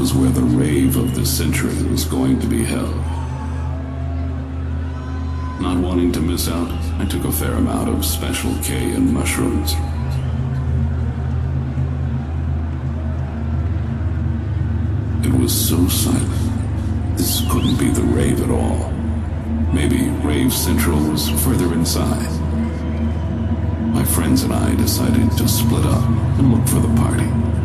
was where the rave of the century was going to be held. Not wanting to miss out, I took a fair amount of Special K and mushrooms. It was so silent. This couldn't be the rave at all. Maybe Rave Central was further inside. My friends and I decided to split up and look for the party.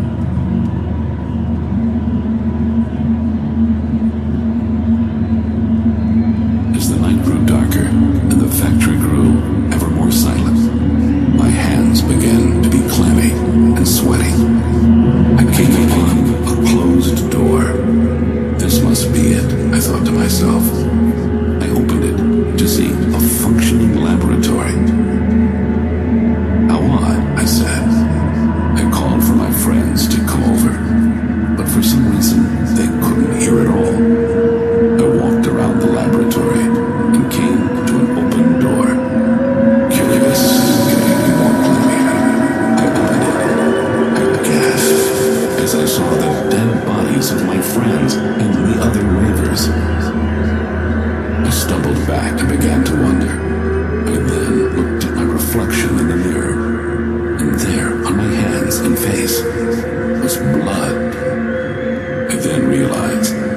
realize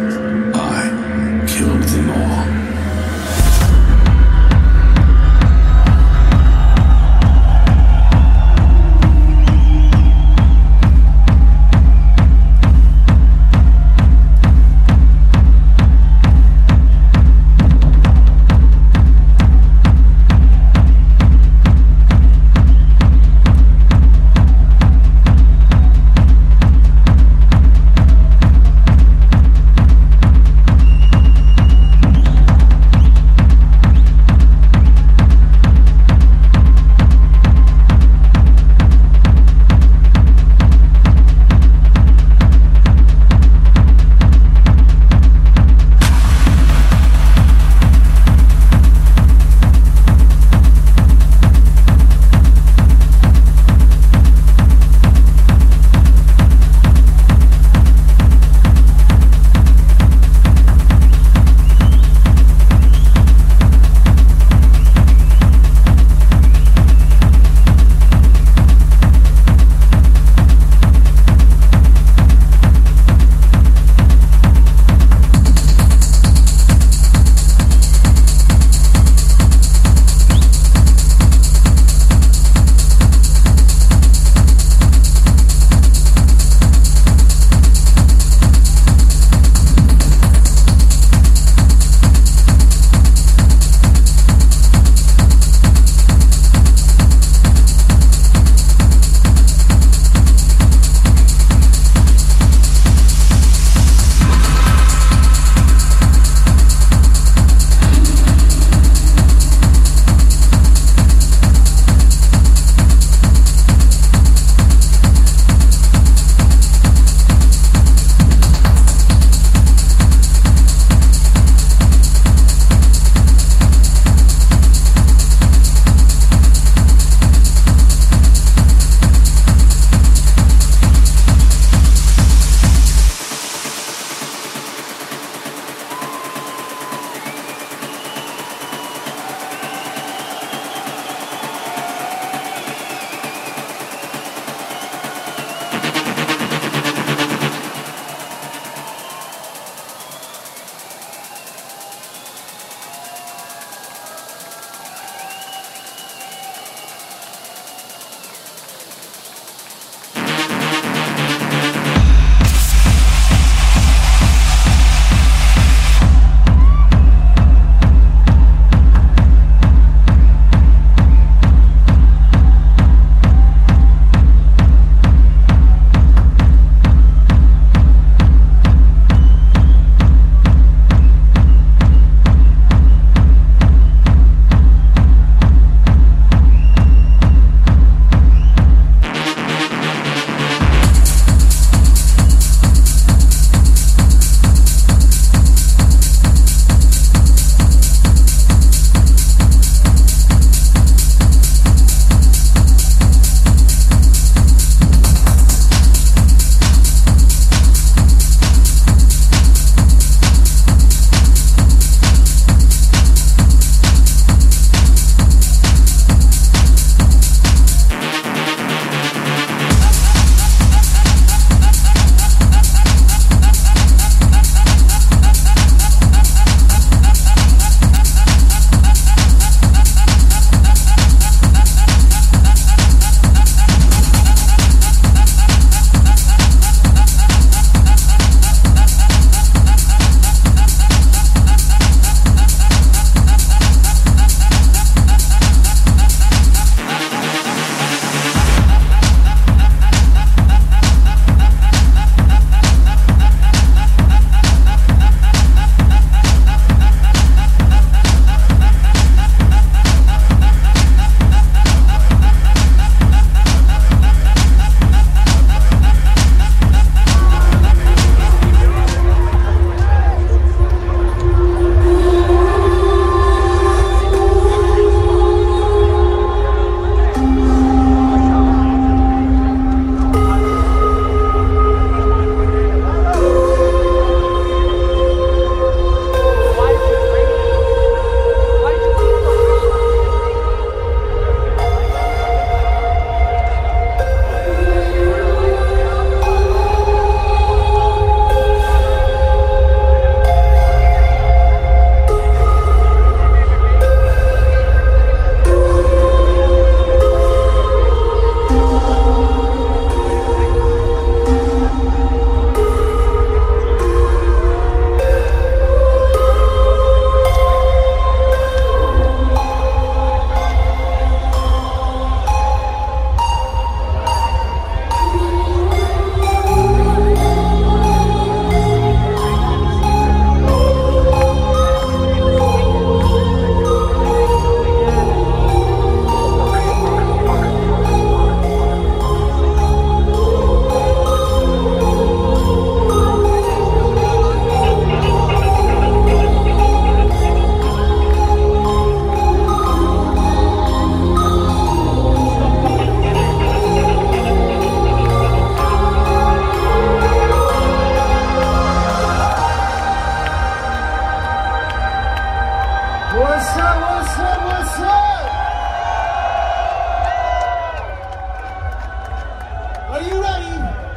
time.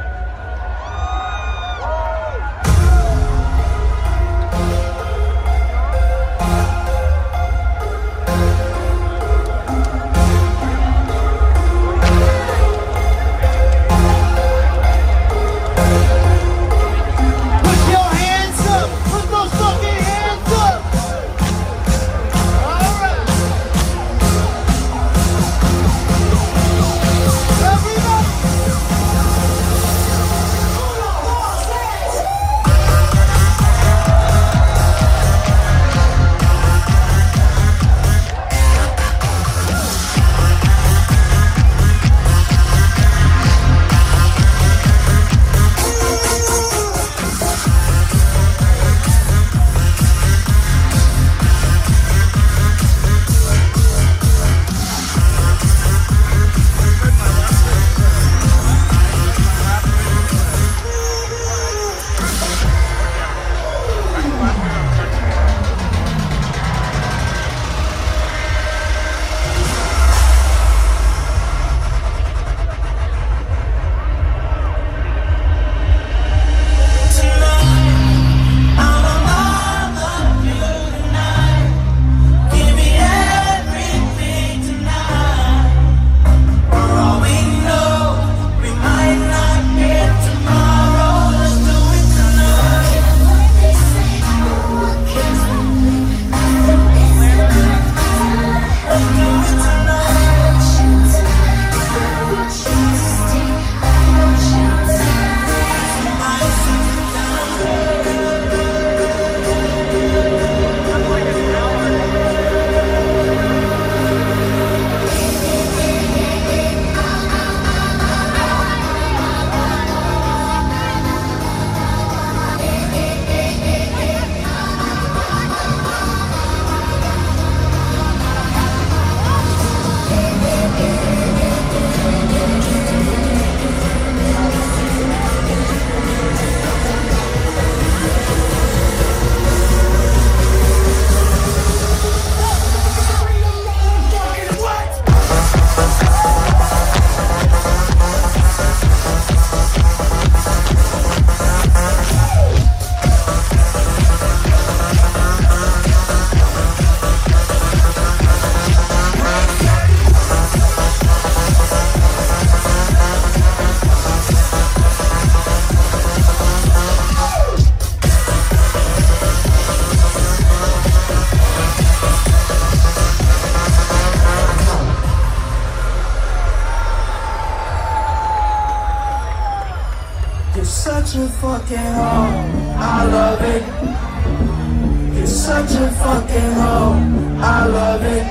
Such a fucking hoe. I love it.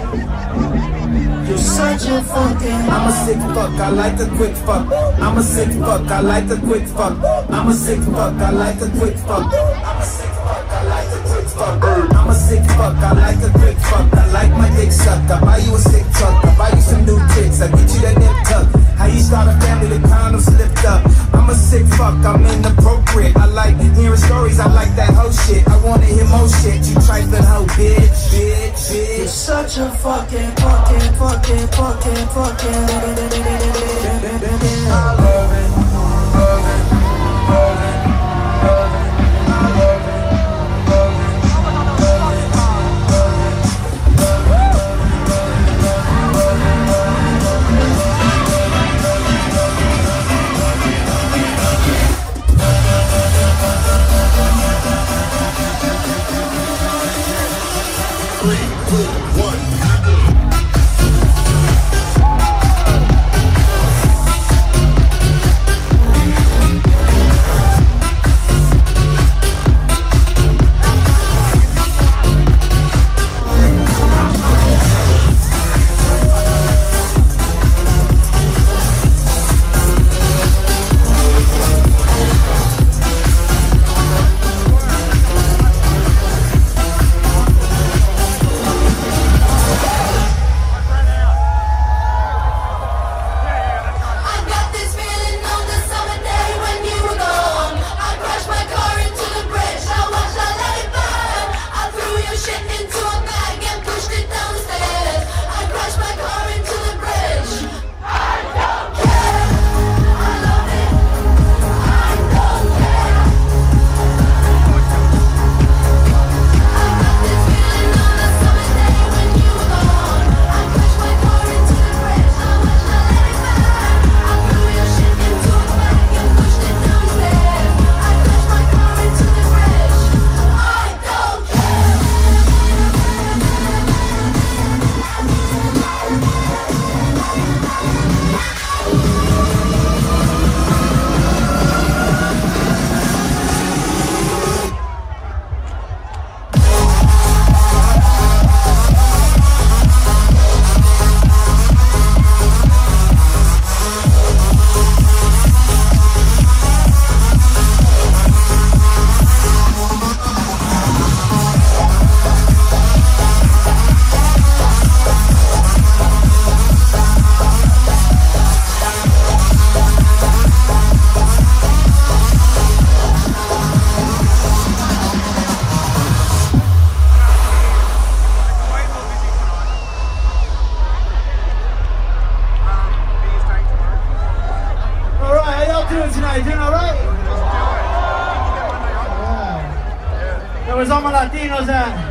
You're such a fucking I'm a sick fuck, I like a quick fuck. I'm a sick fuck, I like a quick fuck. I'm a sick fuck, I like a quick fuck. I'm a sick fuck, I like a quick fuck. I'm a sick fuck, I like a quick fuck. I like my dick sucked. I buy you a sick truck. I buy you some new kicks. I get you that nip tuck. How you start a family, the condom slipped up. I'm a sick fuck, I'm inappropriate. I like hearing stories, I like that whole shit. I wanna hear more shit. You trifling hoe, bitch, bitch, You're such a fucking, fucking, fucking, fucking, fucking. I Yeah. There was all my Latinos at. Yeah.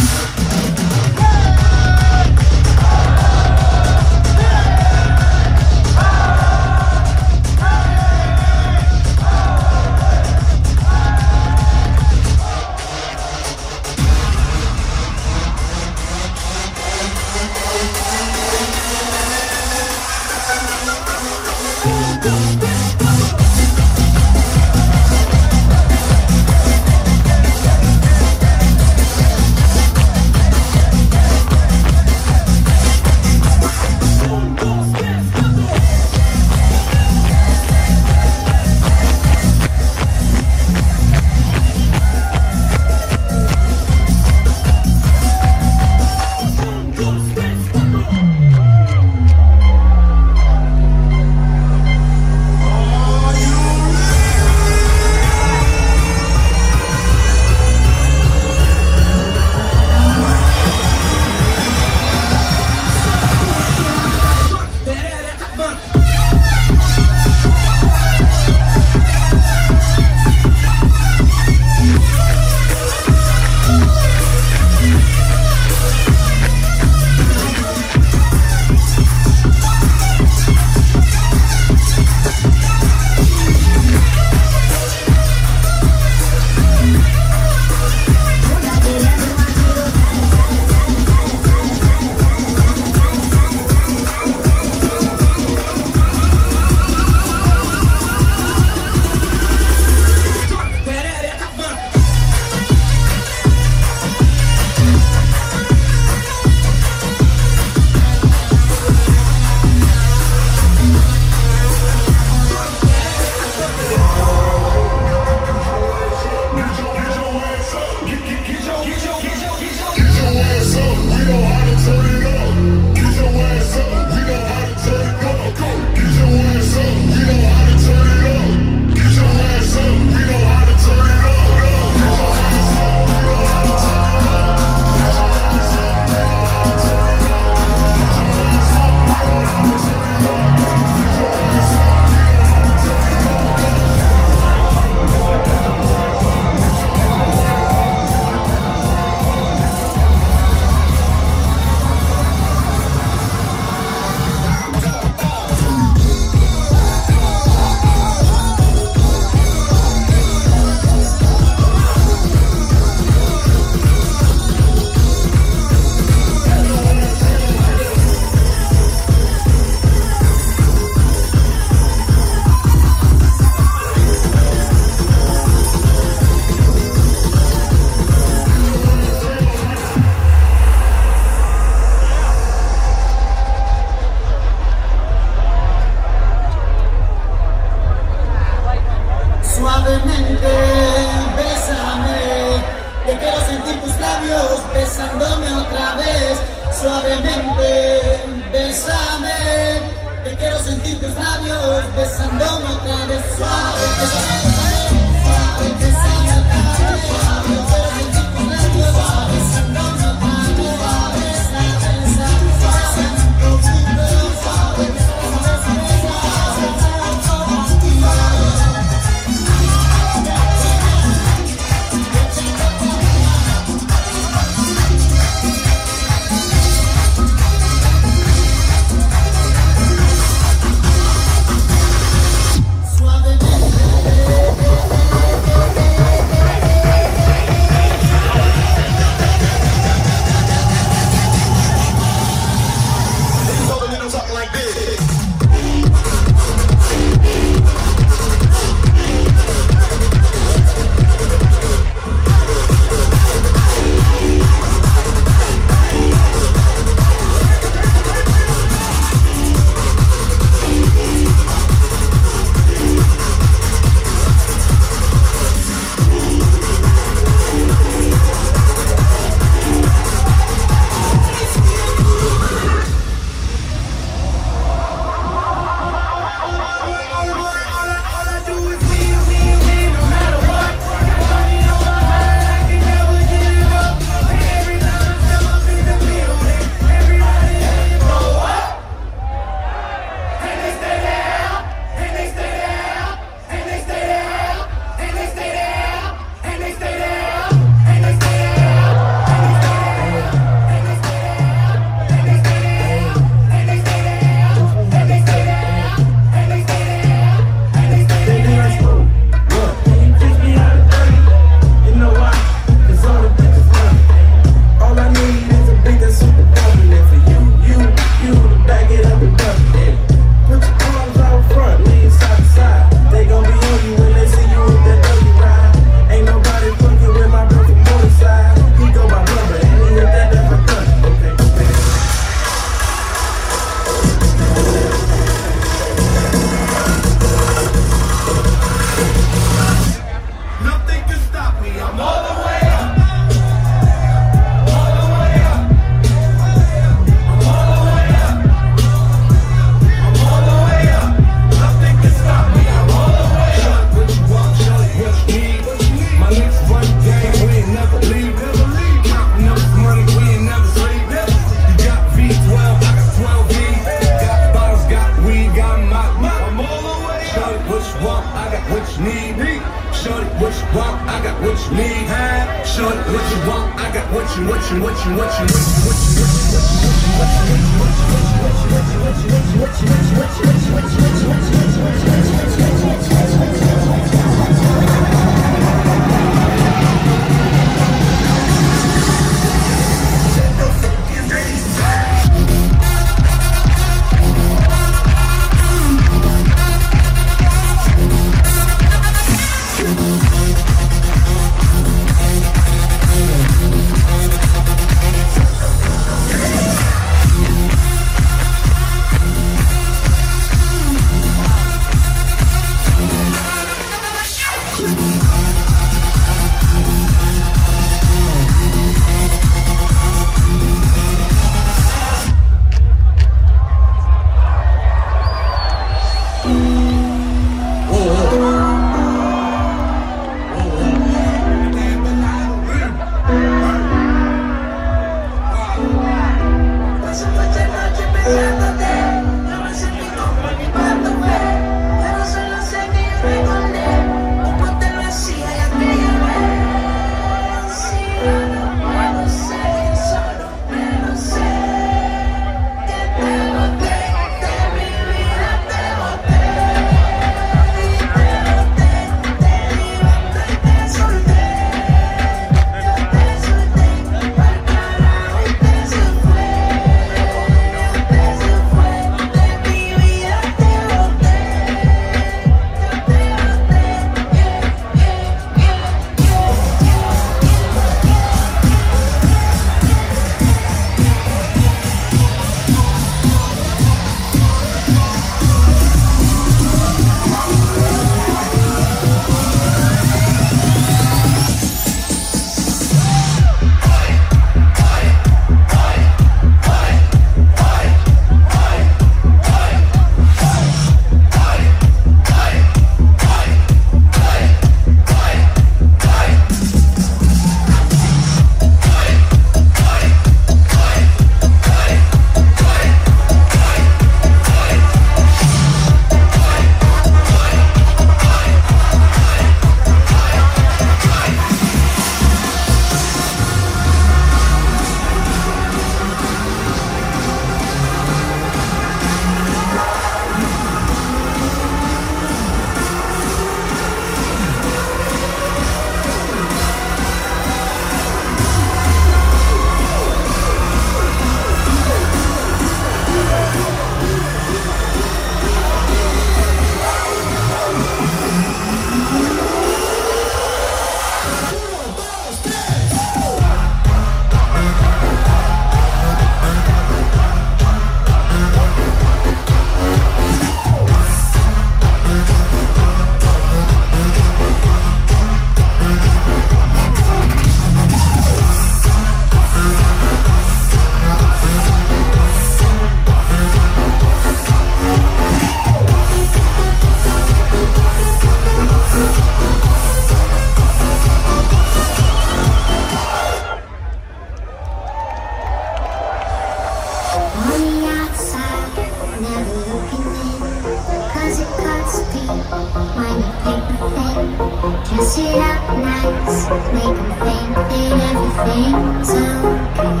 it up nice Make them think that everything's okay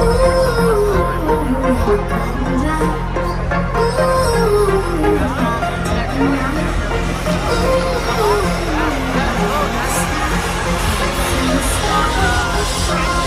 Ooh, I'm Ooh, Ooh,